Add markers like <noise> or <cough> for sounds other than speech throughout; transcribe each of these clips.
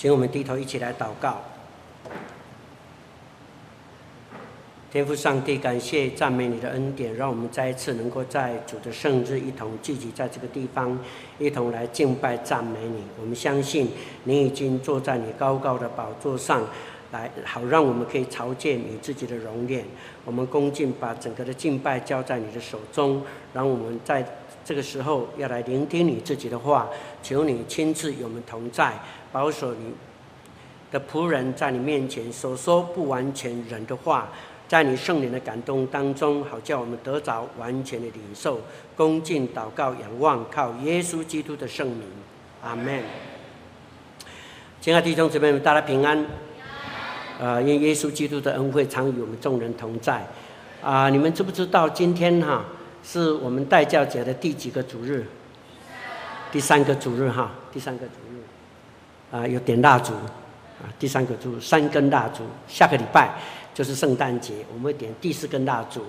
请我们低头一起来祷告。天父上帝，感谢赞美你的恩典，让我们再一次能够在主的圣日一同聚集在这个地方，一同来敬拜赞美你。我们相信你已经坐在你高高的宝座上，来好让我们可以朝见你自己的容颜。我们恭敬把整个的敬拜交在你的手中，让我们在这个时候要来聆听你自己的话，求你亲自与我们同在。保守你的仆人在你面前所说不完全人的话，在你圣灵的感动当中，好叫我们得着完全的领受。恭敬祷告仰望，靠耶稣基督的圣名，阿门。亲爱的弟兄姊妹们，大家平安。呃，因耶稣基督的恩惠常与我们众人同在。啊、你们知不知道今天哈是我们代教节的第几个主日？第三个主日哈，第三个主日。啊，有点蜡烛，啊，第三个烛三根蜡烛。下个礼拜就是圣诞节，我们会点第四根蜡烛，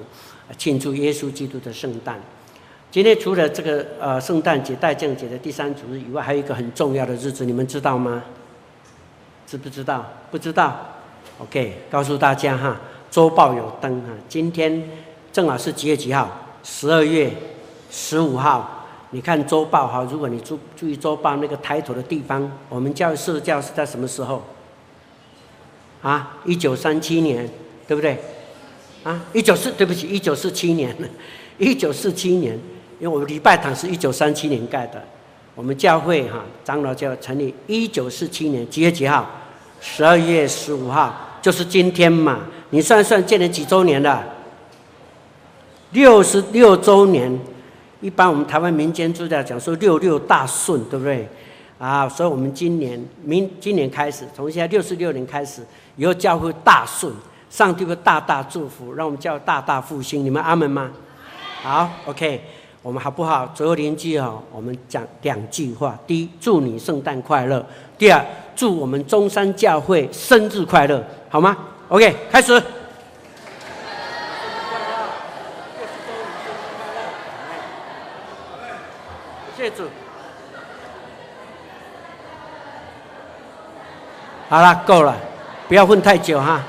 庆祝耶稣基督的圣诞。今天除了这个呃圣诞节、代降节的第三主日以外，还有一个很重要的日子，你们知道吗？知不知道？不知道？OK，告诉大家哈，周报有登哈，今天正好是几月几号？十二月十五号。你看周报哈，如果你注注意周报那个抬头的地方，我们教设教是在什么时候？啊，一九三七年，对不对？啊，一九四，对不起，一九四七年，一九四七年，因为我们礼拜堂是一九三七年盖的，我们教会哈长老教成立一九四七年几月几号？十二月十五号，就是今天嘛。你算算建了几周年了？六十六周年。一般我们台湾民间就在讲说六六大顺，对不对？啊，所以我们今年明今年开始，从现在六十六年开始，以后教会大顺，上帝会大大祝福，让我们教会大大复兴。你们阿门吗？好，OK，我们好不好？左右邻居哦，我们讲两句话：第一，祝你圣诞快乐；第二，祝我们中山教会生日快乐，好吗？OK，开始。好了，够了，不要混太久哈。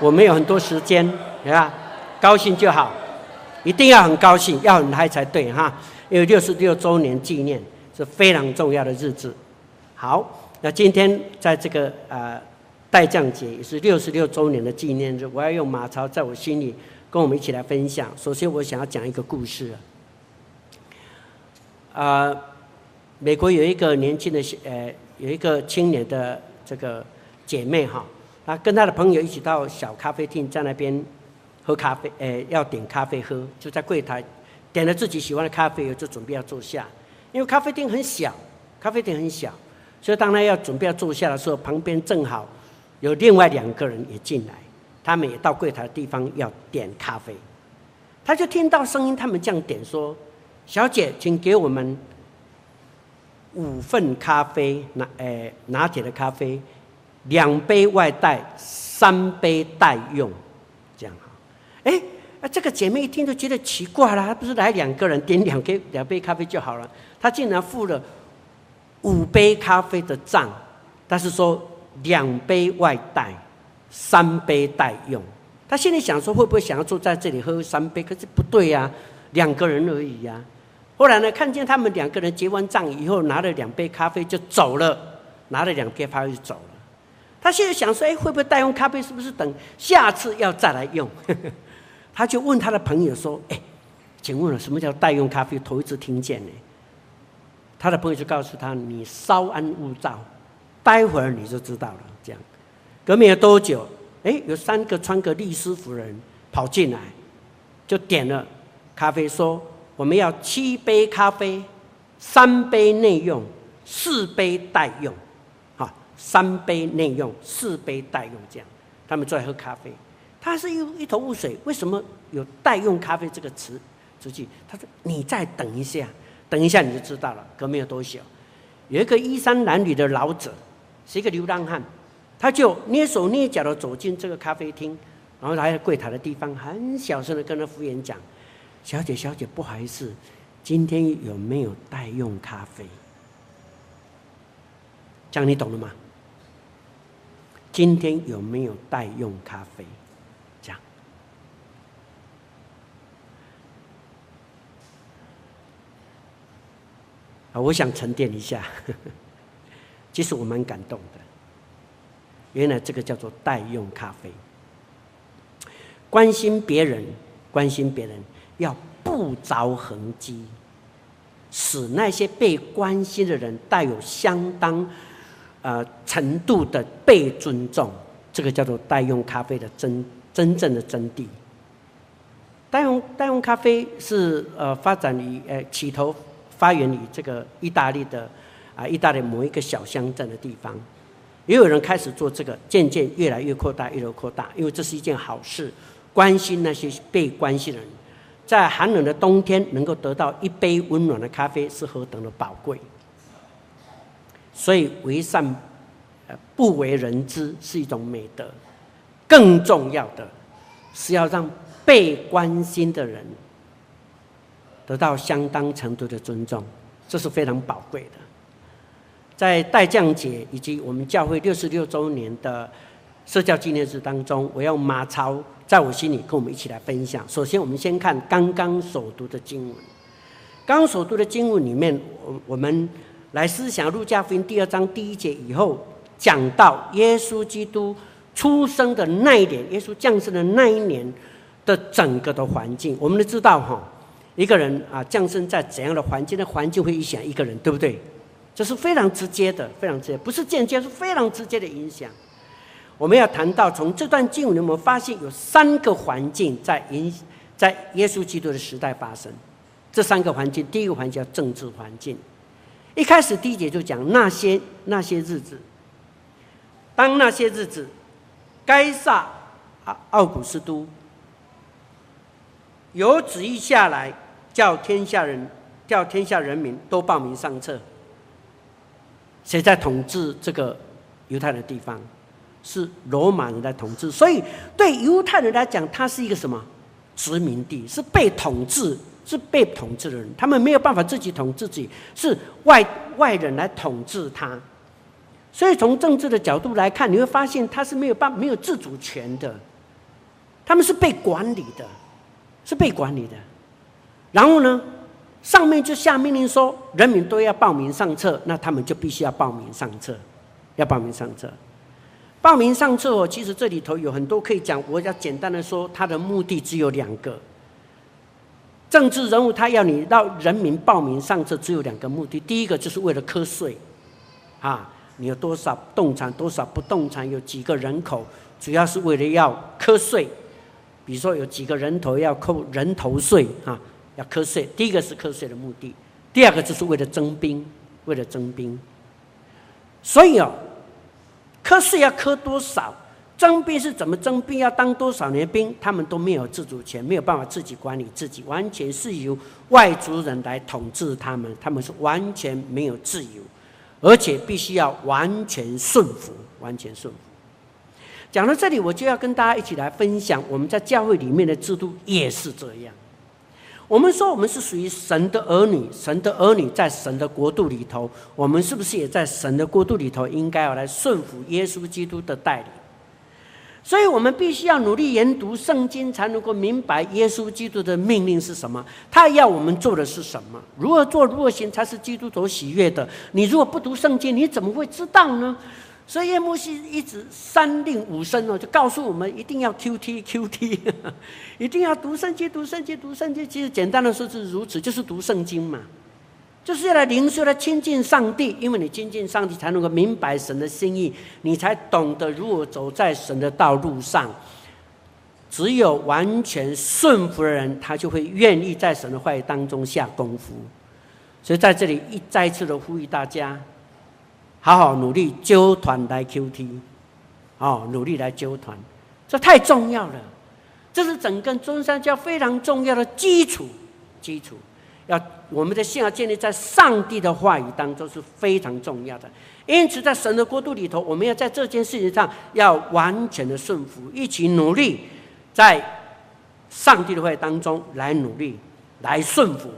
我们有很多时间，对吧？高兴就好，一定要很高兴，要很嗨才对哈。因为六十六周年纪念是非常重要的日子。好，那今天在这个呃代降节也是六十六周年的纪念日，我要用马超在我心里跟我们一起来分享。首先，我想要讲一个故事。啊、美国有一个年轻的呃，有一个青年的这个姐妹哈，她跟她的朋友一起到小咖啡厅，在那边喝咖啡，呃，要点咖啡喝，就在柜台点了自己喜欢的咖啡，就准备要坐下。因为咖啡厅很小，咖啡厅很小，所以当她要准备要坐下的时候，旁边正好有另外两个人也进来，他们也到柜台的地方要点咖啡，他就听到声音，他们这样点说。小姐，请给我们五份咖啡，拿诶拿铁的咖啡，两杯外带，三杯待用，这样哈。哎，啊这个姐妹一听就觉得奇怪了，她不是来两个人点两杯 <laughs> 两杯咖啡就好了，她竟然付了五杯咖啡的账，但是说两杯外带，三杯待用。她心里想说，会不会想要坐在这里喝三杯？可是不对呀，两个人而已呀。后来呢，看见他们两个人结完账以后，拿了两杯咖啡就走了，拿了两杯咖啡就走了。他现在想说，哎，会不会代用咖啡？是不是等下次要再来用？<laughs> 他就问他的朋友说，哎，请问了什么叫代用咖啡？头一次听见呢。他的朋友就告诉他，你稍安勿躁，待会儿你就知道了。这样，隔没有多久，哎，有三个穿个律师服人跑进来，就点了咖啡，说。我们要七杯咖啡，三杯内用，四杯待用，好，三杯内用，四杯待用，这样，他们在喝咖啡，他是一一头雾水，为什么有待用咖啡这个词出去？他说：“你再等一下，等一下你就知道了。”隔没有多久，有一个衣衫褴褛的老者，是一个流浪汉，他就蹑手蹑脚的走进这个咖啡厅，然后来到柜台的地方，很小声的跟那服务员讲。小姐，小姐，不好意思，今天有没有待用咖啡？这样你懂了吗？今天有没有待用咖啡？这样啊，我想沉淀一下。<laughs> 其实我蛮感动的，原来这个叫做待用咖啡。关心别人，关心别人，要不着痕迹，使那些被关心的人带有相当呃程度的被尊重。这个叫做代用咖啡的真真正的真谛。代用代用咖啡是呃发展于呃起头发源于这个意大利的。啊，意大利某一个小乡镇的地方，也有人开始做这个，渐渐越来越扩大，越来越扩大，因为这是一件好事。关心那些被关心的人，在寒冷的冬天能够得到一杯温暖的咖啡，是何等的宝贵。所以为善，不为人知是一种美德。更重要的是要让被关心的人得到相当程度的尊重，这是非常宝贵的。在待降节以及我们教会六十六周年的社交纪念日当中，我要马超在我心里跟我们一起来分享。首先，我们先看刚刚所读的经文。刚刚所读的经文里面，我我们来思想路加福音第二章第一节以后讲到耶稣基督出生的那一年，耶稣降生的那一年的整个的环境。我们都知道哈，一个人啊降生在怎样的环境，的环境会影响一个人，对不对？这是非常直接的，非常直接，不是间接，是非常直接的影响。我们要谈到从这段经文，我们发现有三个环境在影，在耶稣基督的时代发生。这三个环境，第一个环境叫政治环境。一开始第一节就讲那些那些日子，当那些日子，该撒奥古斯都有旨意下来，叫天下人叫天下人民都报名上册。谁在统治这个犹太的地方？是罗马人在统治，所以对犹太人来讲，他是一个什么殖民地？是被统治，是被统治的人，他们没有办法自己统治自己，是外外人来统治他。所以从政治的角度来看，你会发现他是没有办没有自主权的，他们是被管理的，是被管理的。然后呢？上面就下命令说，人民都要报名上册，那他们就必须要报名上册，要报名上册。报名上册哦，其实这里头有很多可以讲，我要简单的说，他的目的只有两个。政治人物他要你让人民报名上册，只有两个目的，第一个就是为了课税，啊，你有多少动产，多少不动产，有几个人口，主要是为了要课税。比如说有几个人头要扣人头税啊。要课税，第一个是课税的目的，第二个就是为了征兵，为了征兵。所以哦，科税要科多少，征兵是怎么征兵，要当多少年兵，他们都没有自主权，没有办法自己管理自己，完全是由外族人来统治他们，他们是完全没有自由，而且必须要完全顺服，完全顺服。讲到这里，我就要跟大家一起来分享，我们在教会里面的制度也是这样。我们说我们是属于神的儿女，神的儿女在神的国度里头，我们是不是也在神的国度里头应该要来顺服耶稣基督的带领？所以我们必须要努力研读圣经，才能够明白耶稣基督的命令是什么，他要我们做的是什么，如何做如何行才是基督所喜悦的。你如果不读圣经，你怎么会知道呢？所以叶牧师一直三令五申哦，就告诉我们一定要 Q T Q T，<laughs> 一定要读圣经，读圣经，读圣经。其实简单的说是如此，就是读圣经嘛，就是要来灵修来亲近上帝。因为你亲近上帝，才能够明白神的心意，你才懂得如何走在神的道路上。只有完全顺服的人，他就会愿意在神的话语当中下功夫。所以在这里一再次的呼吁大家。好好努力，揪团来 QT，哦，努力来揪团，这太重要了。这是整个中山教非常重要的基础，基础要我们的信仰建立在上帝的话语当中是非常重要的。因此，在神的国度里头，我们要在这件事情上要完全的顺服，一起努力，在上帝的话语当中来努力，来顺服，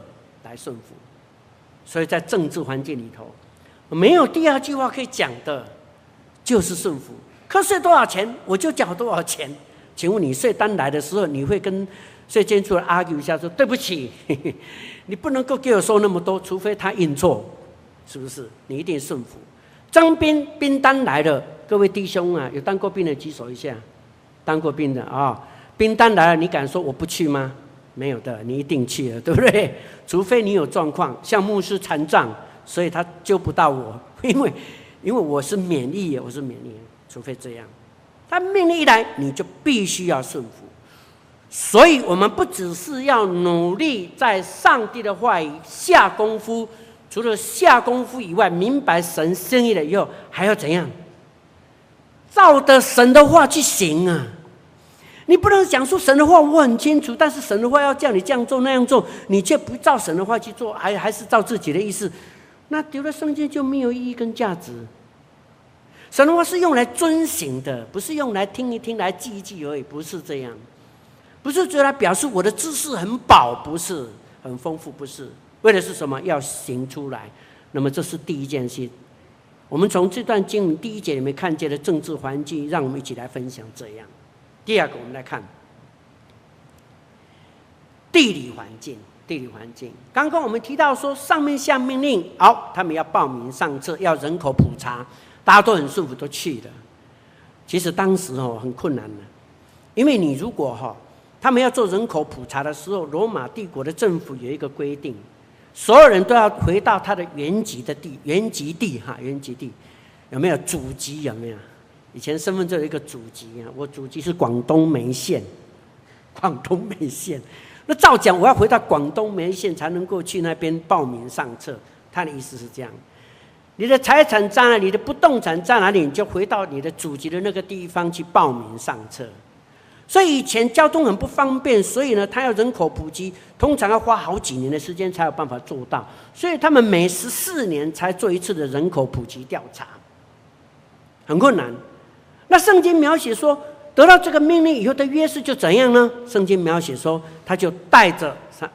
来顺服。所以在政治环境里头。没有第二句话可以讲的，就是顺服。瞌睡多少钱，我就缴多少钱。请问你税单来的时候，你会跟税监处 argue 一下说，说对不起，<laughs> 你不能够给我收那么多，除非他印错，是不是？你一定顺服。征兵兵单来了，各位弟兄啊，有当过兵的举手一下，当过兵的啊、兵单来了，你敢说我不去吗？没有的，你一定去了，对不对？除非你有状况，像牧师残障，所以他救不到我，<laughs> 因为因为我是免疫，我是免疫，除非这样。他命令一来，你就必须要顺服。所以，我们不只是要努力在上帝的话语下功夫，除了下功夫以外，明白神心意了以后，还要怎样？照着神的话去行啊！你不能讲说神的话我很清楚，但是神的话要叫你这样做那样做，你却不照神的话去做，还还是照自己的意思，那丢了圣经就没有意义跟价值。神的话是用来遵行的，不是用来听一听、来记一记而已，不是这样。不是用来表示我的知识很饱，不是很丰富，不是。为的是什么？要行出来。那么这是第一件事。我们从这段经文第一节里面看见的政治环境，让我们一起来分享这样。第二个，我们来看地理环境。地理环境，刚刚我们提到说，上面下命令，好，他们要报名上车，要人口普查。大家都很舒服，都去了。其实当时哦很困难的，因为你如果哈，他们要做人口普查的时候，罗马帝国的政府有一个规定，所有人都要回到他的原籍的地，原籍地哈，原籍地有没有祖籍？有没有？以前身份证有一个祖籍啊，我祖籍是广东梅县，广东梅县。那照讲，我要回到广东梅县才能够去那边报名上册。他的意思是这样。你的财产在哪里？你的不动产在哪里？你就回到你的祖籍的那个地方去报名上册。所以以前交通很不方便，所以呢，他要人口普及，通常要花好几年的时间才有办法做到。所以他们每十四年才做一次的人口普及调查，很困难。那圣经描写说，得到这个命令以后的约瑟就怎样呢？圣经描写说，他就带着他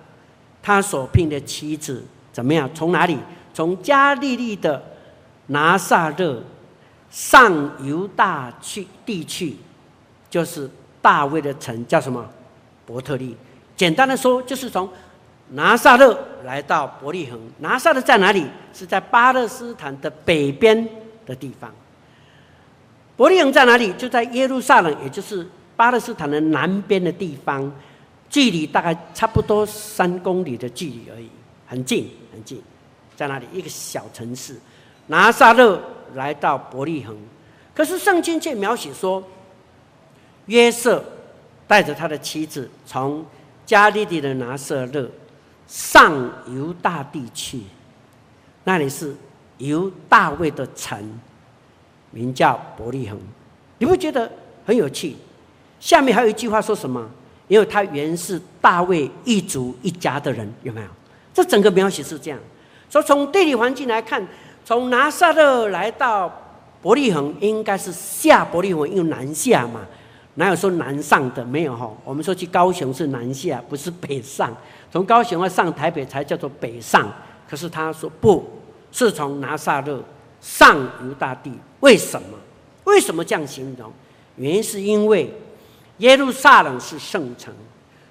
他所聘的妻子怎么样？从哪里？从加利利的。拿撒勒上犹大去地区，就是大卫的城，叫什么？伯特利。简单的说，就是从拿撒勒来到伯利恒。拿撒勒在哪里？是在巴勒斯坦的北边的地方。伯利恒在哪里？就在耶路撒冷，也就是巴勒斯坦的南边的地方，距离大概差不多三公里的距离而已，很近很近。在哪里？一个小城市。拿撒勒来到伯利恒，可是圣经却描写说，约瑟带着他的妻子从加利利的拿撒勒上犹大地去，那里是犹大卫的城，名叫伯利恒。你不觉得很有趣？下面还有一句话说什么？因为他原是大卫一族一家的人，有没有？这整个描写是这样。所以从地理环境来看。从拿撒勒来到伯利恒，应该是下伯利恒，因为南下嘛，哪有说南上的？没有哈。我们说去高雄是南下，不是北上。从高雄要上台北才叫做北上。可是他说不是从拿撒勒上犹大地，为什么？为什么这样形容？原因是因为耶路撒冷是圣城，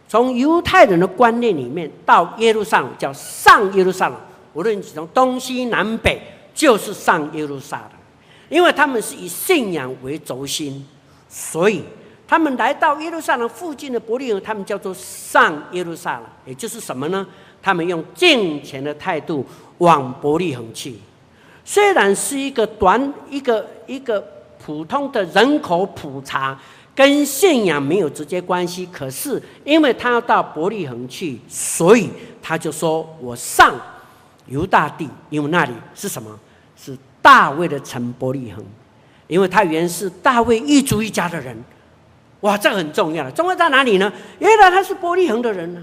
从犹太人的观念里面到耶路撒冷叫上耶路撒冷，无论从东西南北。就是上耶路撒冷，因为他们是以信仰为轴心，所以他们来到耶路撒冷附近的伯利恒，他们叫做上耶路撒冷，也就是什么呢？他们用敬虔的态度往伯利恒去。虽然是一个短一个一个普通的人口普查，跟信仰没有直接关系，可是因为他要到伯利恒去，所以他就说：“我上。”犹大地，因为那里是什么？是大卫的城伯利恒，因为他原是大卫一族一家的人。哇，这个很重要了。重要在哪里呢？原来他是伯利恒的人呢，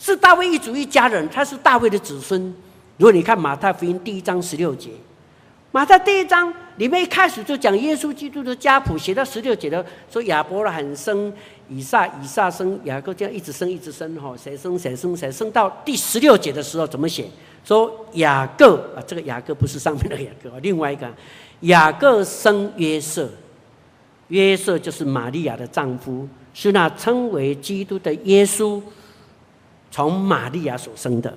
是大卫一族一家人，他是大卫的子孙。如果你看马太福音第一章十六节，马太第一章里面一开始就讲耶稣基督的家谱，写到十六节的说亚伯拉罕生以撒，以撒生雅各，这样一直生一直生哈，谁生谁生谁生到第十六节的时候怎么写？说雅各啊，这个雅各不是上面那个雅各，另外一个雅各生约瑟，约瑟就是玛利亚的丈夫，是那称为基督的耶稣，从玛利亚所生的。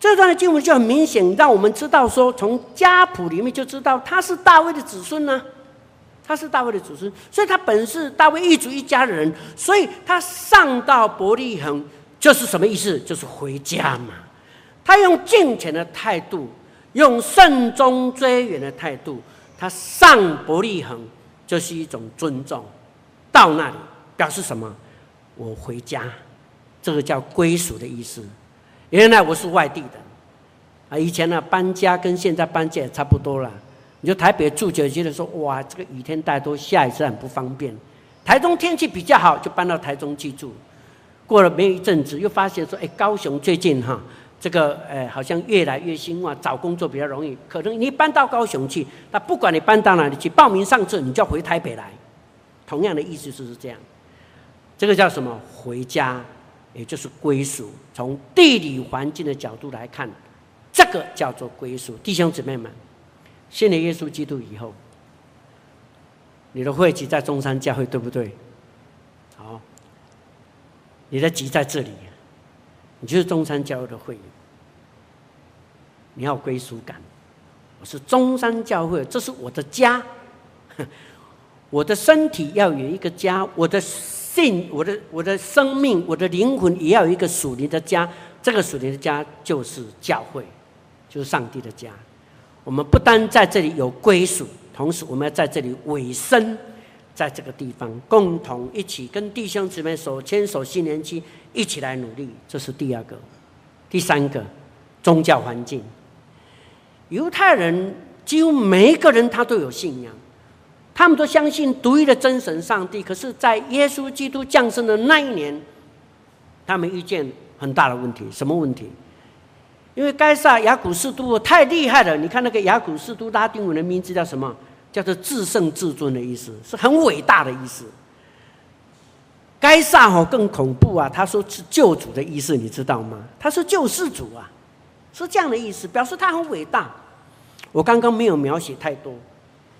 这段的经文就很明显，让我们知道说，从家谱里面就知道他是大卫的子孙呢、他是大卫的子孙，所以他本是大卫一族一家人，所以他上到伯利恒就是什么意思？就是回家嘛。他用敬虔的态度，用慎终追远的态度，他上伯利恒就是一种尊重，到那里表示什么？我回家，这个叫归属的意思。原来我是外地的，啊，以前呢搬家跟现在搬家也差不多了。你就台北住久，觉得说哇，这个雨天带多下雨是很不方便。台中天气比较好，就搬到台中去住。过了没有一阵子，又发现说，哎，高雄最近哈，这个哎好像越来越兴旺，找工作比较容易。可能你搬到高雄去，那不管你搬到哪里去，报名上车，你就要回台北来。同样的意思就是这样。这个叫什么？回家。也就是归属，从地理环境的角度来看，这个叫做归属。弟兄姊妹们，信了耶稣基督以后，你的会籍在中山教会，对不对？好，你的籍在这里，你就是中山教会的会员，你要归属感。我是中山教会，这是我的家，<laughs> 我的身体要有一个家，我的。信我的我的生命，我的灵魂也要有一个属灵的家。这个属灵的家就是教会，就是上帝的家。我们不单在这里有归属，同时我们要在这里委身，在这个地方共同一起跟弟兄姊妹手牵手新年期一起来努力。这是第二个，第三个宗教环境。犹太人几乎每一个人他都有信仰。他们都相信独一的真神上帝，可是，在耶稣基督降生的那一年，他们遇见很大的问题。什么问题？因为该撒亚古斯都太厉害了。你看那个亚古斯都拉丁文的名字叫什么？叫做至圣至尊的意思，是很伟大的意思。该撒哦更恐怖啊！他说是救主的意思，你知道吗？他是救世主啊，是这样的意思，表示他很伟大。我刚刚没有描写太多。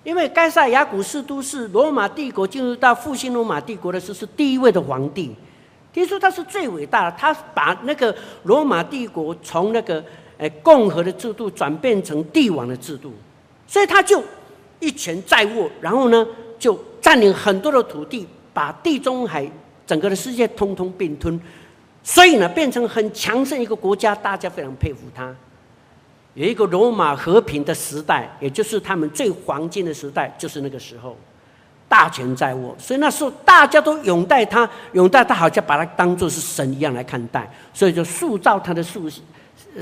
因为该撒亚古斯都是罗马帝国进入到复兴罗马帝国的时候，是第一位的皇帝，听说他是最伟大的，他把那个罗马帝国从那个诶共和的制度转变成帝王的制度，所以他就一权在握，然后呢就占领很多的土地，把地中海整个的世界通通并吞，所以呢变成很强盛一个国家，大家非常佩服他。有一个罗马和平的时代，也就是他们最黄金的时代，就是那个时候，大权在握，所以那时候大家都拥戴他，拥戴他，好像把他当作是神一样来看待，所以就塑造他的塑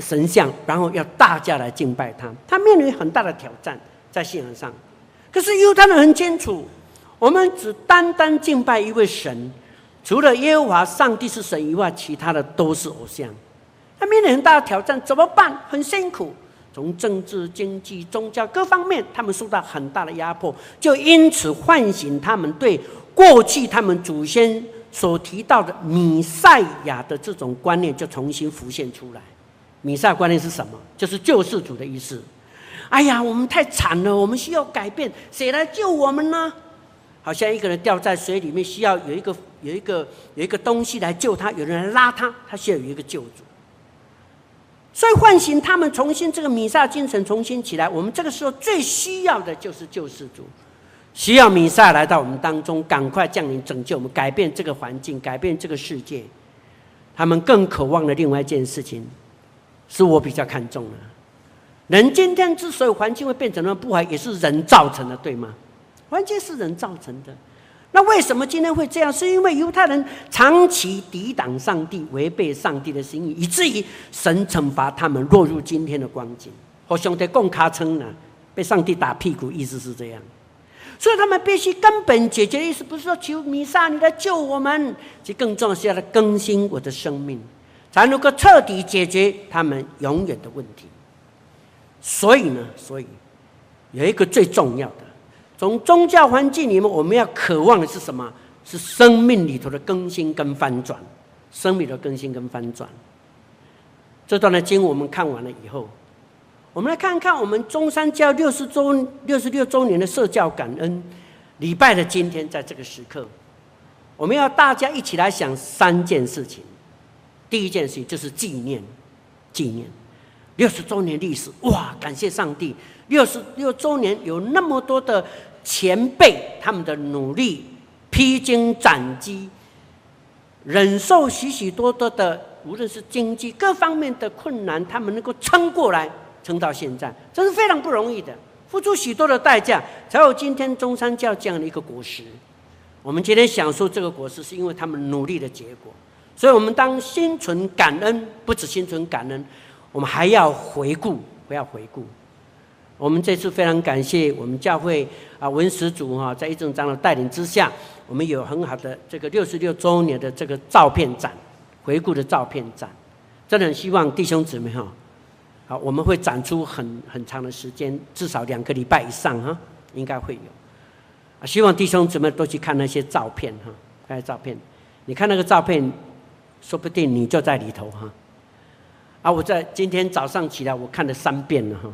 神像，然后要大家来敬拜他。他面临很大的挑战在信仰上，可是犹太人很清楚，我们只单单敬拜一位神，除了耶和华上帝是神以外，其他的都是偶像。他面临很大的挑战，怎么办？很辛苦，从政治、经济、宗教各方面，他们受到很大的压迫，就因此唤醒他们对过去他们祖先所提到的米赛亚的这种观念，就重新浮现出来。米赛亚观念是什么？就是救世主的意思。哎呀，我们太惨了，我们需要改变，谁来救我们呢？好像一个人掉在水里面，需要有一个有一个有一个东西来救他，有人来拉他，他需要有一个救主。所以唤醒他们，重新这个弥撒精神重新起来。我们这个时候最需要的就是救世主，需要弥撒来到我们当中，赶快降临拯救我们，改变这个环境，改变这个世界。他们更渴望的另外一件事情，是我比较看重的。人今天之所以环境会变成那么不好，也是人造成的，对吗？环境是人造成的。那为什么今天会这样？是因为犹太人长期抵挡上帝，违背上帝的心意，以至于神惩罚他们，落入今天的光景。和兄弟共卡称呢，被上帝打屁股，意思是这样。所以他们必须根本解决的意思，不是说求弥撒你来救我们，其更重要是要来更新我的生命，才能够彻底解决他们永远的问题。所以呢，所以有一个最重要的。从宗教环境里面，我们要渴望的是什么？是生命里头的更新跟翻转，生命的更新跟翻转。这段的经我们看完了以后，我们来看看我们中山教六十周六十六周年的社教感恩。礼拜的今天，在这个时刻，我们要大家一起来想三件事情。第一件事情就是纪念，纪念六十周年历史。哇，感谢上帝，六十六周年有那么多的前辈，他们的努力，披荆斩棘，忍受许许多多的，无论是经济各方面的困难，他们能够撑过来，撑到现在，这是非常不容易的。付出许多的代价，才有今天中山教这样的一个果实。我们今天享受这个果实，是因为他们努力的结果。所以，我们当心存感恩，不止心存感恩，我们还要回顾，不要回顾。我们这次非常感谢我们教会啊文史组哈，在一正长的带领之下，我们有很好的这个六十六周年的这个照片展，回顾的照片展，真的很希望弟兄姊妹哈。好，我们会展出很很长的时间，至少两个礼拜以上哈，应该会有。啊，希望弟兄姊妹都去看那些照片哈，那些照片，你看那个照片，说不定你就在里头哈。啊，我在今天早上起来，我看了三遍了哈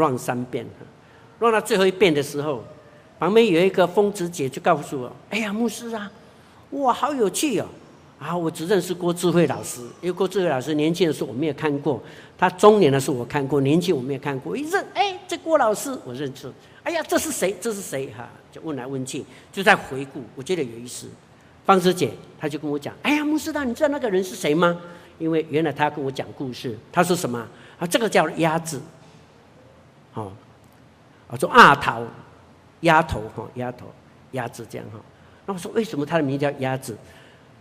，run 三遍，run 到最后一遍的时候，旁边有一个疯子姐就告诉我：“哎呀，牧师啊，哇，好有趣哦。”啊，我只认识郭智慧老师，因为郭智慧老师年轻的时候我没有看过，他中年的时候我看过，年轻我没有看过。一认，哎，这郭老师我认识。哎呀，这是谁？这是谁？哈，就问来问去，就在回顾，我觉得有意思。芳芝姐，她就跟我讲，哎呀，牧师大，你知道那个人是谁吗？因为原来他跟我讲故事，他说什么？啊，这个叫鸭子。哦，我说阿桃，鸭头哈，鸭头，鸭子这样哈。那我说为什么他的名字叫鸭子？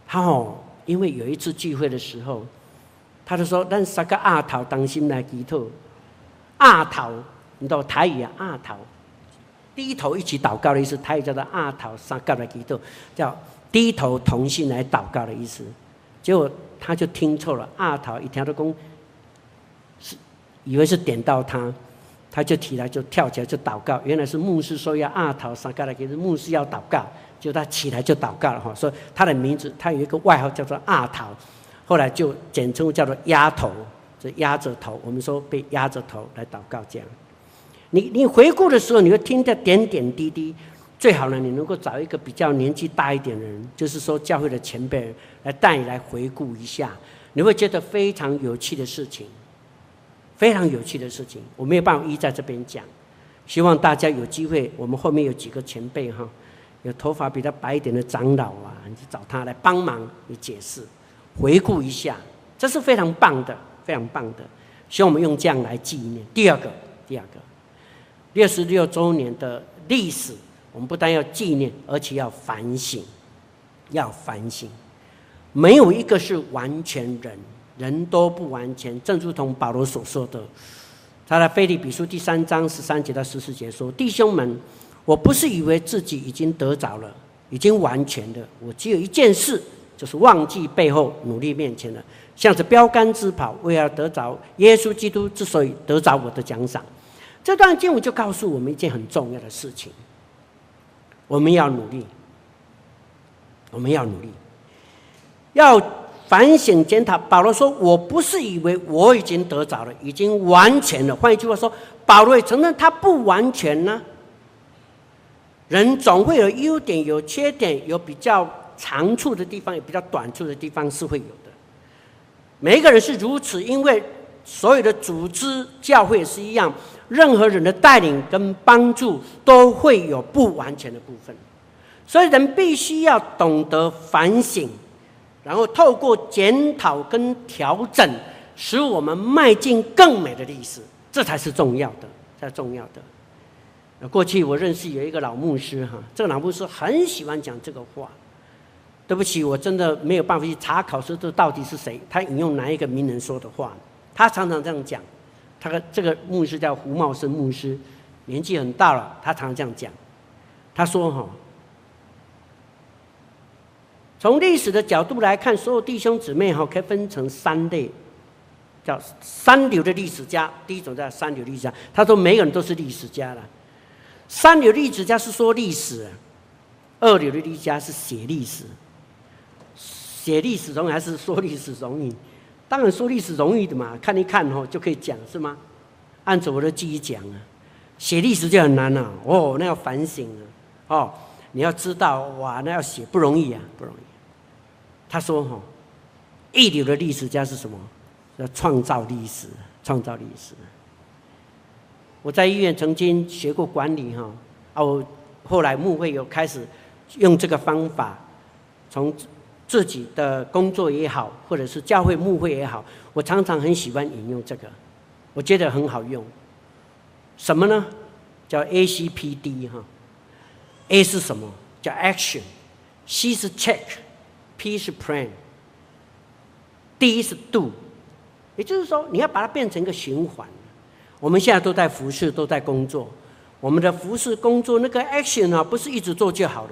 他哦，因为有一次聚会的时候，他就说：“咱三个阿头当心来祈祷。”阿头，你知道台语啊？阿头，低头一起祷告的意思。台语叫做阿头三个来祈祷，叫低头同心来祷告的意思。结果他就听错了，阿头一听到讲，是以为是点到他，他就起来就跳起来就祷告。原来是牧师说要阿头三个来祈祷，牧师要祷告。就他起来就祷告了哈，说他的名字，他有一个外号叫做阿桃，后来就简称叫做鸭头，就鸭着头。我们说被鸭着头来祷告这样。你你回顾的时候，你会听到点点滴滴。最好呢，你能够找一个比较年纪大一点的人，就是说教会的前辈来带你来回顾一下，你会觉得非常有趣的事情，非常有趣的事情。我没有办法一在这边讲，希望大家有机会，我们后面有几个前辈哈。有头发比较白一点的长老啊，你去找他来帮忙你解释、回顾一下，这是非常棒的，非常棒的。希望我们用这样来纪念。第二个，第二个，六十六周年的历史，我们不但要纪念，而且要反省，要反省。没有一个是完全人，人都不完全。正如同保罗所说的，他在腓立比书第三章十三节到十四节说：“弟兄们。”我不是以为自己已经得着了，已经完全的。我只有一件事，就是忘记背后，努力面前的，向着标杆直跑，为了得着耶稣基督之所以得着我的奖赏。这段经文就告诉我们一件很重要的事情：我们要努力，我们要努力，要反省检讨。保罗说：“我不是以为我已经得着了，已经完全了。”换一句话说，保罗也承认他不完全呢。人总会有优点、有缺点，有比较长处的地方，有比较短处的地方，是会有的。每一个人是如此，因为所有的组织、教会也是一样，任何人的带领跟帮助都会有不完全的部分，所以人必须要懂得反省，然后透过检讨跟调整，使我们迈进更美的历史，这才是重要的，才重要的。过去我认识有一个老牧师哈，这个老牧师很喜欢讲这个话。对不起，我真的没有办法去查考说这到底是谁，他引用哪一个名人说的话？他常常这样讲。他的这个牧师叫胡茂生牧师，年纪很大了，他常常这样讲。他说哈，从历史的角度来看，所有弟兄姊妹哈可以分成三类，叫三流的历史家。第一种叫三流历史家，他说每个人都是历史家了。三流历史家是说历史，二流的历史家是写历史。写历史容易还是说历史容易？当然说历史容易的嘛，看一看哦就可以讲是吗？按着我的记忆讲啊，写历史就很难了哦，那要反省了哦。你要知道哇，那要写不容易啊，不容易。他说哈，一流的历史家是什么？要创造历史，创造历史。我在医院曾经学过管理哈，啊，我后来牧会有开始用这个方法，从自己的工作也好，或者是教会牧会也好，我常常很喜欢引用这个，我觉得很好用。什么呢？叫 ACPD 哈，A 是什么？叫 Action，C 是 Check P 是 Plan，D 是 Do。也就是说，你要把它变成一个循环。我们现在都在服侍，都在工作。我们的服侍工作那个 Action 啊，不是一直做就好了。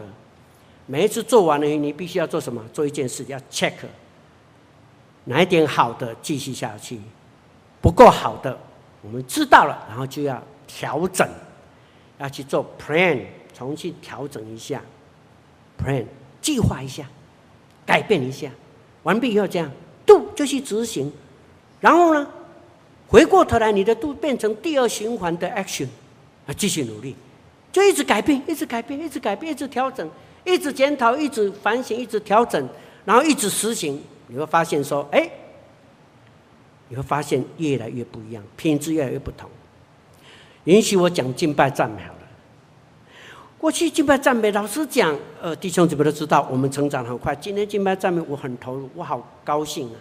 每一次做完了，你必须要做什么？做一件事，要 Check。哪一点好的继续下去，不够好的我们知道了，然后就要调整，要去做 Plan，重新调整一下，Plan 计划一下，改变一下，完毕以后这样 Do 就去执行。然后呢，回过头来，你的度变成第二循环的 action，啊，继续努力，就一直改变，一直改变，一直改变，一直调整，一直检讨，一直反省，一直调整，然后一直实行，你会发现说，哎，你会发现越来越不一样，品质越来越不同。允许我讲敬拜赞美好。过去敬拜赞美，老实讲，呃，弟兄姊妹都知道，我们成长很快。今天敬拜赞美，我很投入，我好高兴啊。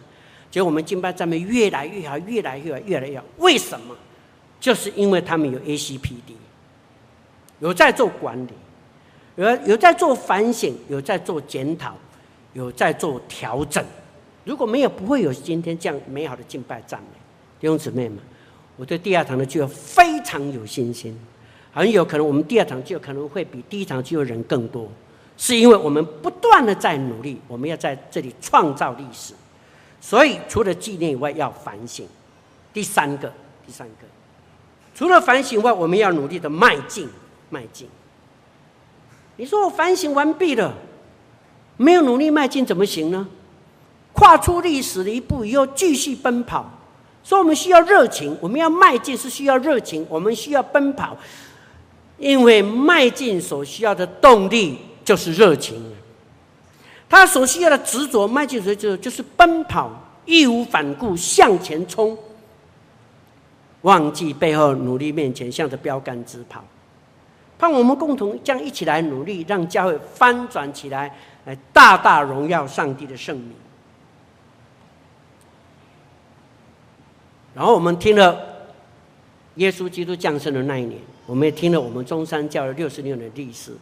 结果我们敬拜赞美越来越好，越来越好，越来越好。为什么？就是因为他们有 ACPD，有在做管理，有有在做反省，有在做检讨，有在做调整。如果没有，不会有今天这样美好的敬拜赞美。弟兄姊妹们，我对第二堂的聚会非常有信心，很有可能我们第二场就可能会比第一场就人更多，是因为我们不断的在努力，我们要在这里创造历史。所以，除了纪念以外，要反省。第三个，第三个，除了反省外，我们要努力的迈进，迈进。你说我反省完毕了，没有努力迈进怎么行呢？跨出历史的一步以后，继续奔跑。所以我们需要热情，我们要迈进是需要热情，我们需要奔跑，因为迈进所需要的动力就是热情。他所需要的执着，迈进所需要就是奔跑，义无反顾向前冲，忘记背后，努力面前，向着标杆直跑。盼我们共同将一起来努力，让教会翻转起来，来大大荣耀上帝的圣名。然后我们听了耶稣基督降生的那一年，我们也听了我们中山教的六十六年历史。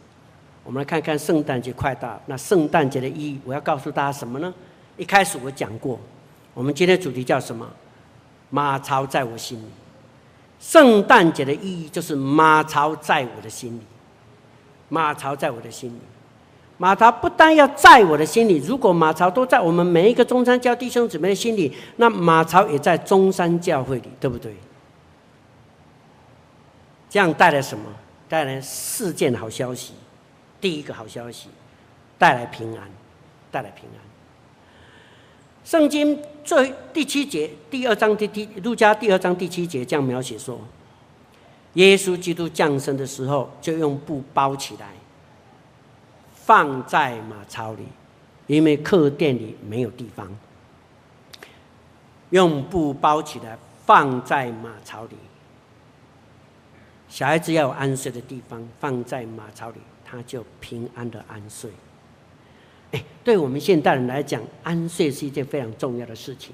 我们来看看圣诞节快到，那圣诞节的意义，我要告诉大家什么呢？一开始我讲过，我们今天主题叫什么？马槽在我心里。圣诞节的意义就是马槽在我的心里，马槽在我的心里。马槽不但要在我的心里，如果马槽都在我们每一个中山教弟兄姊妹的心里，那马槽也在中山教会里，对不对？这样带来什么？带来四件好消息。第一个好消息，带来平安，带来平安。圣经最第七节第二章第第路加第二章第七节这样描写说，耶稣基督降生的时候，就用布包起来，放在马槽里，因为客店里没有地方。用布包起来，放在马槽里。小孩子要有安睡的地方，放在马槽里。他就平安的安睡。哎，对我们现代人来讲，安睡是一件非常重要的事情。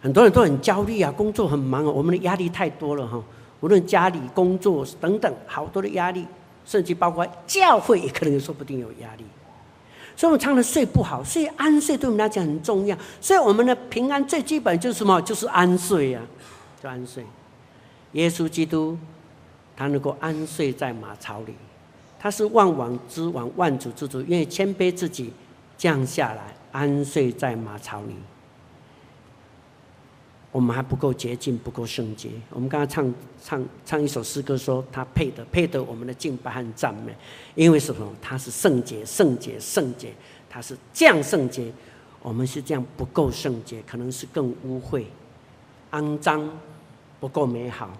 很多人都很焦虑啊，工作很忙啊，我们的压力太多了哈。无论家里、工作等等，好多的压力，甚至包括教会，也可能说不定有压力。所以，我们常常睡不好，所以安睡对我们来讲很重要。所以，我们的平安最基本就是什么？就是安睡呀，就安睡。耶稣基督，他能够安睡在马槽里。他是万王之王，万主之主，愿意谦卑自己，降下来，安睡在马槽里。我们还不够洁净，不够圣洁。我们刚刚唱唱唱一首诗歌，说他配得，配得我们的敬拜和赞美，因为什么？他是圣洁，圣洁，圣洁。他是降圣洁，我们是这样不够圣洁，可能是更污秽、肮脏，不够美好。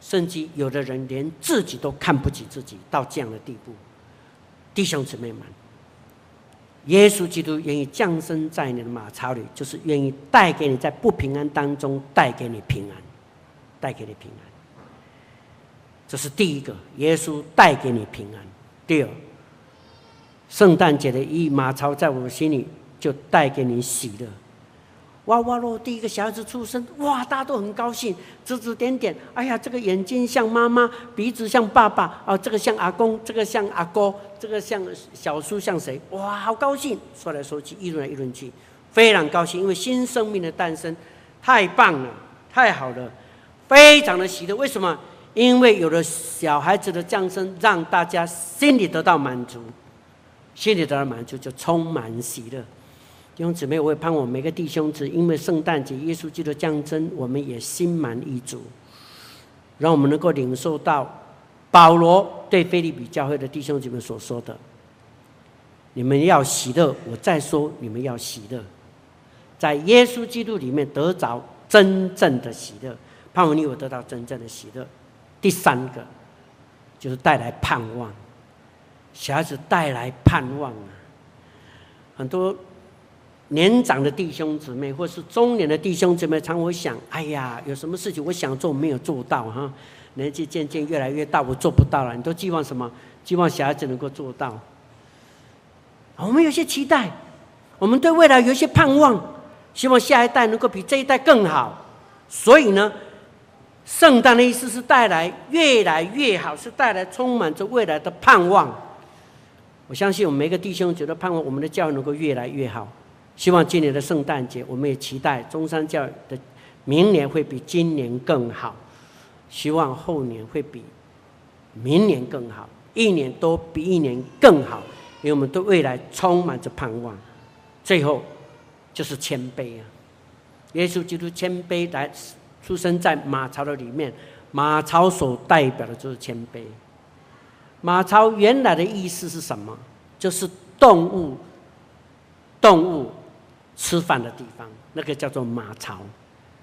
甚至有的人连自己都看不起自己，到这样的地步。弟兄姊妹们，耶稣基督愿意降生在你的马槽里，就是愿意带给你在不平安当中带给你平安，带给你平安。这是第一个，耶稣带给你平安。第二，圣诞节的意义，马槽在我们心里就带给你喜乐。哇哇咯！第一个小孩子出生，哇，大家都很高兴，指指点点。哎呀，这个眼睛像妈妈，鼻子像爸爸，哦，这个像阿公，这个像阿哥，这个像小叔像谁？哇，好高兴！说来说去，议论来议论去，非常高兴，因为新生命的诞生太棒了，太好了，非常的喜乐。为什么？因为有了小孩子的降生，让大家心里得到满足，心里得到满足，就充满喜乐。弟兄姊妹，我也盼望每个弟兄子，因为圣诞节耶稣基督降生，我们也心满意足，让我们能够领受到保罗对腓利比教会的弟兄姊妹所说的：“你们要喜乐。”我再说，你们要喜乐，在耶稣基督里面得着真正的喜乐。盼望你我得到真正的喜乐。第三个就是带来盼望，小孩子带来盼望啊，很多。年长的弟兄姊妹，或是中年的弟兄姊妹，常会想：哎呀，有什么事情我想做没有做到哈？年纪渐渐越来越大，我做不到了。你都寄望什么？寄望小孩子能够做到。我们有些期待，我们对未来有些盼望，希望下一代能够比这一代更好。所以呢，圣诞的意思是带来越来越好，是带来充满着未来的盼望。我相信我们每个弟兄觉得盼望我们的教育能够越来越好。希望今年的圣诞节，我们也期待中山教育的明年会比今年更好。希望后年会比明年更好，一年都比一年更好，因为我们对未来充满着盼望。最后就是谦卑啊！耶稣基督谦卑来出生在马槽的里面，马槽所代表的就是谦卑。马槽原来的意思是什么？就是动物，动物。吃饭的地方，那个叫做马槽。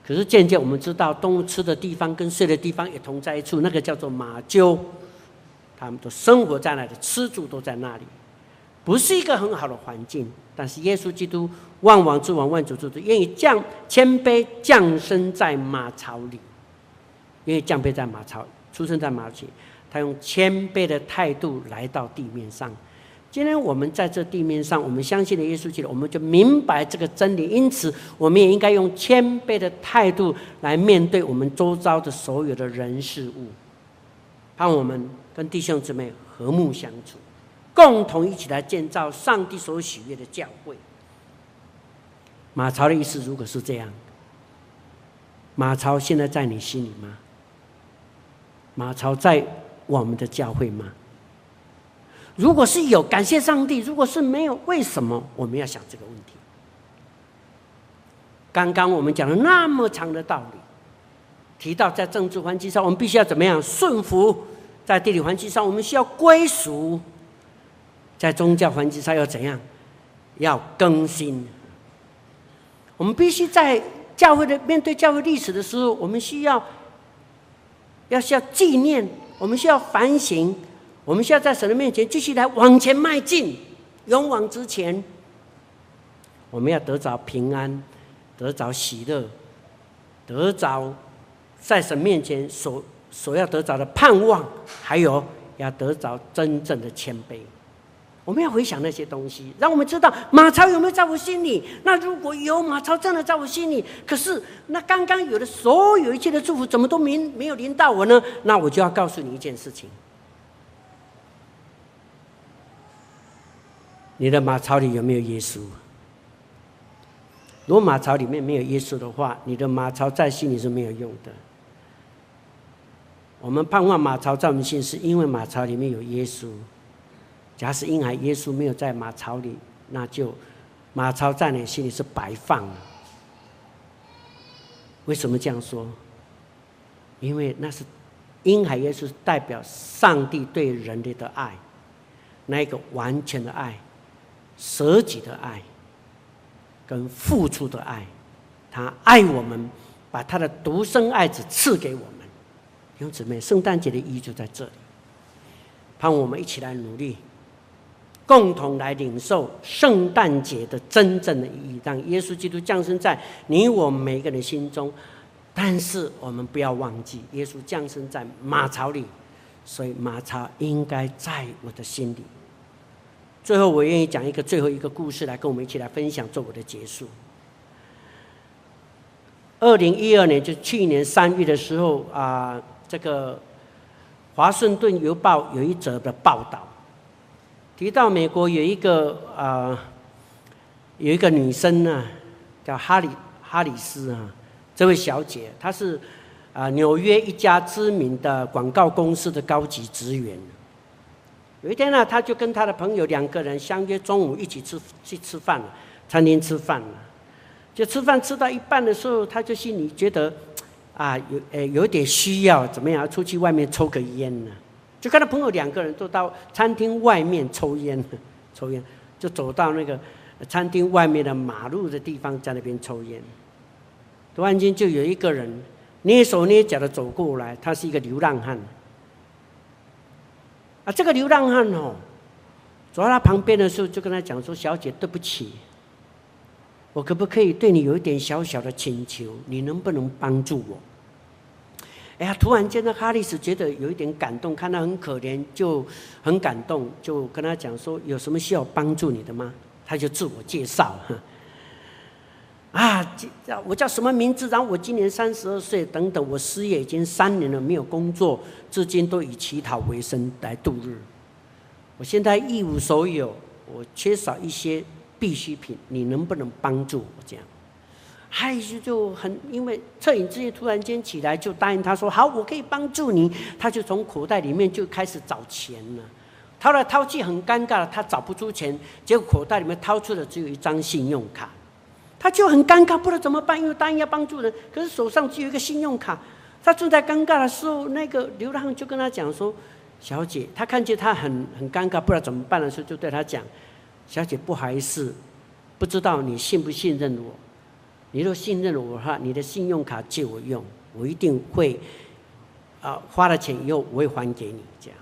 可是渐渐我们知道，动物吃的地方跟睡的地方也同在一处，那个叫做马厩。他们都生活在那里，吃住都在那里，不是一个很好的环境。但是耶稣基督万王之王、万主之主，愿意降谦卑降生在马槽里，愿意降卑在马槽，出生在马槽，他用谦卑的态度来到地面上。今天我们在这地面上，我们相信了耶稣基督，我们就明白这个真理。因此，我们也应该用谦卑的态度来面对我们周遭的所有的人事物，让我们跟弟兄姊妹和睦相处，共同一起来建造上帝所喜悦的教会。马超的意思，如果是这样，马超现在在你心里吗？马超在我们的教会吗？如果是有，感谢上帝；如果是没有，为什么我们要想这个问题？刚刚我们讲了那么长的道理，提到在政治环境上，我们必须要怎么样顺服；在地理环境上，我们需要归属；在宗教环境上要怎样？要更新。我们必须在教会的面对教会历史的时候，我们需要要需要纪念，我们需要反省。我们需要在神的面前继续来往前迈进，勇往直前。我们要得着平安，得着喜乐，得着在神面前所所要得着的盼望，还有要得着真正的谦卑。我们要回想那些东西，让我们知道马超有没有在我心里。那如果有马超真的在我心里，可是那刚刚有的所有一切的祝福，怎么都没没有临到我呢？那我就要告诉你一件事情。你的马槽里有没有耶稣？如果马槽里面没有耶稣的话，你的马槽在心里是没有用的。我们盼望马槽在我们心，是因为马槽里面有耶稣。假使婴孩耶稣没有在马槽里，那就马槽在你心里是白放了。为什么这样说？因为那是婴孩耶稣代表上帝对人类的爱，那一个完全的爱。舍己的爱，跟付出的爱，他爱我们，把他的独生爱子赐给我们。弟兄姊妹，圣诞节的意义就在这里，盼我们一起来努力，共同来领受圣诞节的真正的意义，让耶稣基督降生在你我每个人心中。但是我们不要忘记，耶稣降生在马槽里，所以马槽应该在我的心里。最后，我愿意讲一个最后一个故事来跟我们一起来分享，做我的结束。二零一二年，就去年三月的时候啊，这个《华盛顿邮报》有一则的报道。提到美国有一个啊、有一个女生呢，叫哈里哈里斯啊，这位小姐，她是啊纽约一家知名的广告公司的高级职员。有一天呢，他就跟他的朋友两个人相约中午一起吃去吃饭了，餐厅吃饭了。就吃饭吃到一半的时候，他就心里觉得啊有呃有点需要，怎么样出去外面抽个烟呢？就跟他朋友两个人都到餐厅外面抽烟，抽烟，就走到那个餐厅外面的马路的地方，在那边抽烟。突然间，就有一个人蹑手蹑脚的走过来，他是一个流浪汉。啊，这个流浪汉哦，走到他旁边的时候，就跟他讲说：“小姐，对不起，我可不可以对你有一点小小的请求？你能不能帮助我？”哎呀！突然间，呢哈里斯觉得有一点感动，看他很可怜，就很感动，就跟他讲说：“有什么需要帮助你的吗？”他就自我介绍：“啊，这我叫什么名字？然后我今年三十二岁，等等，我失业已经三年了，没有工作，至今都以乞讨为生来度日。我现在一无所有，我缺少一些必需品，你能不能帮助我？这样。”哈里斯就很，因为恻隐之心突然间起来，就答应他说：“好，我可以帮助你。”他就从口袋里面就开始找钱了，掏来掏去很尴尬，他找不出钱，结果口袋里面掏出的只有一张信用卡，他就很尴尬，不知道怎么办，因为答应要帮助人，可是手上只有一个信用卡。他正在尴尬的时候，那个流浪汉就跟他讲说：“小姐，他看见他很很尴尬，不知道怎么办的时候，就对他讲：‘小姐，不好意思，不知道你信不信任我。’”你若信任我的话，你的信用卡借我用，我一定会啊花了钱以后我会还给你。这样，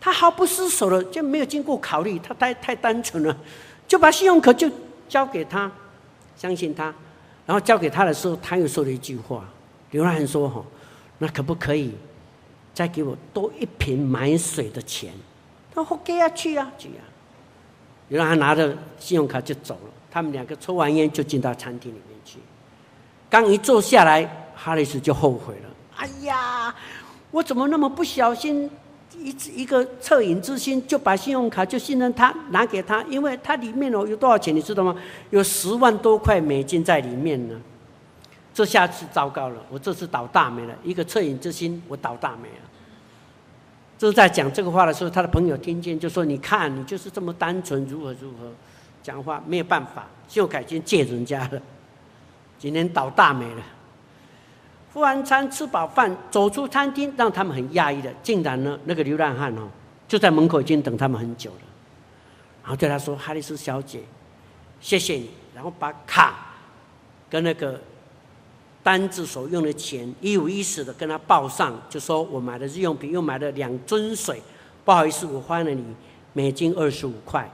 他毫不失手的，就没有经过考虑，他太太单纯了，就把信用卡就交给他，相信他，然后交给他的时候，他又说了一句话：流浪汉说：“哈，那可不可以再给我多一瓶买水的钱？”他说：“OK 啊，去啊，去啊。”流浪汉拿着信用卡就走了。他们两个抽完烟就进到餐厅里面去。刚一坐下来，哈里斯就后悔了。哎呀，我怎么那么不小心，一一个恻隐之心就把信用卡就信任他拿给他，因为他里面哦有多少钱你知道吗？有十万多块美金在里面呢。这下次糟糕了，我这次倒大霉了。一个恻隐之心，我倒大霉了。就在讲这个话的时候，他的朋友听见就说：“你看，你就是这么单纯，如何如何。”讲话没有办法，就改天借人家了。今天倒大霉了。付完餐，吃饱饭，走出餐厅，让他们很讶异的，竟然呢，那个流浪汉哦，就在门口已经等他们很久了。然后对他说：“哈里斯小姐，谢谢你。”然后把卡跟那个单子所用的钱一五一十的跟他报上，就说我买的日用品，又买了两樽水。不好意思，我花了你美金二十五块。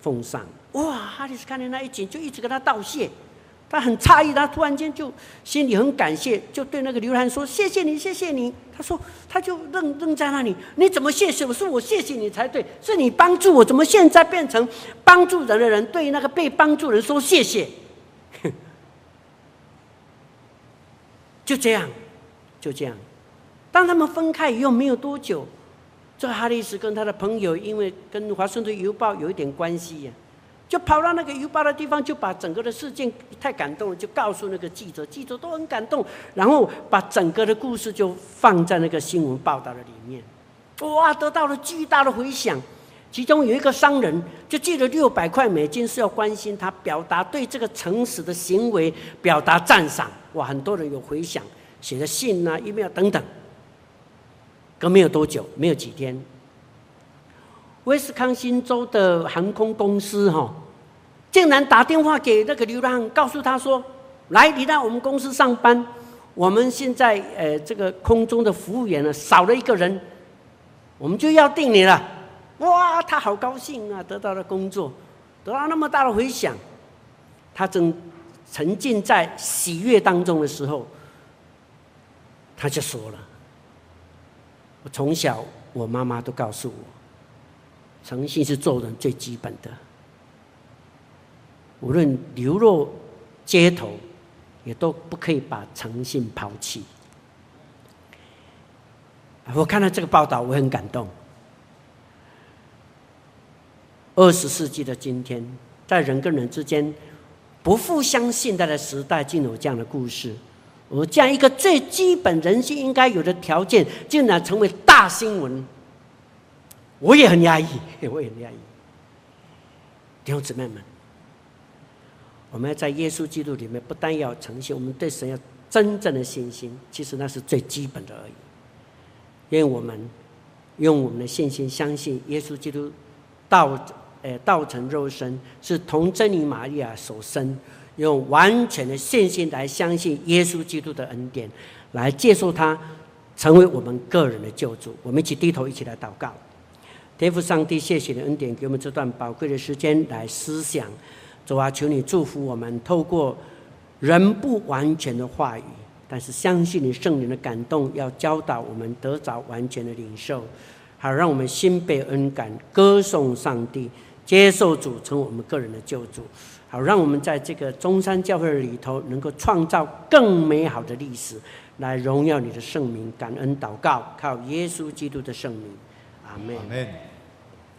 奉上哇！哈里斯看见那一景，就一直跟他道谢。他很诧异，他突然间就心里很感谢，就对那个流浪说：“谢谢你，谢谢你。”他说：“他就愣愣在那里，你怎么谢谢我？说我谢谢你才对，是你帮助我，怎么现在变成帮助人的人对那个被帮助人说谢谢？” <laughs> 就这样，就这样。当他们分开以后，没有多久。这哈里斯跟他的朋友，因为跟华盛顿邮报有一点关系呀，就跑到那个邮报的地方，就把整个的事件太感动了，就告诉那个记者，记者都很感动，然后把整个的故事就放在那个新闻报道的里面，哇，得到了巨大的回响。其中有一个商人就借了六百块美金，是要关心他，表达对这个诚实的行为表达赞赏。哇，很多人有回响，写的信啊、email 等等。隔没有多久，没有几天，威斯康星州的航空公司哈，竟然打电话给那个流浪汉，告诉他说：“来，你到我们公司上班。我们现在呃，这个空中的服务员呢，少了一个人，我们就要定你了。哇，他好高兴啊，得到了工作，得到那么大的回响。他正沉浸在喜悦当中的时候，他就说了：“我从小，我妈妈都告诉我，诚信是做人最基本的。无论流落街头，也都不可以把诚信抛弃。”我看到这个报道，我很感动。二十世纪的今天，在人跟人之间不互相信赖的时代，竟有这样的故事。而这样一个最基本人性应该有的条件，竟然成为大新闻，我也很压抑，<laughs> 我也很压抑。弟兄姊妹们，我们要在耶稣基督里面，不但要诚信，我们对神要真正的信心，其实那是最基本的而已。因为我们用我们的信心相信耶稣基督道，呃道成肉身，是童贞女玛利亚所生，用完全的信心来相信耶稣基督的恩典，来接受他成为我们个人的救主。我们一起低头，一起来祷告。天父上帝，谢谢你恩典，给我们这段宝贵的时间来思想。主啊，求你祝福我们，透过人不完全的话语。但是相信你圣灵的感动，要教导我们得着完全的领受，好让我们心被恩感，歌颂上帝，接受主成我们个人的救主，好让我们在这个中山教会里头能够创造更美好的历史，来荣耀你的圣名。感恩祷告，靠耶稣基督的圣名，阿门。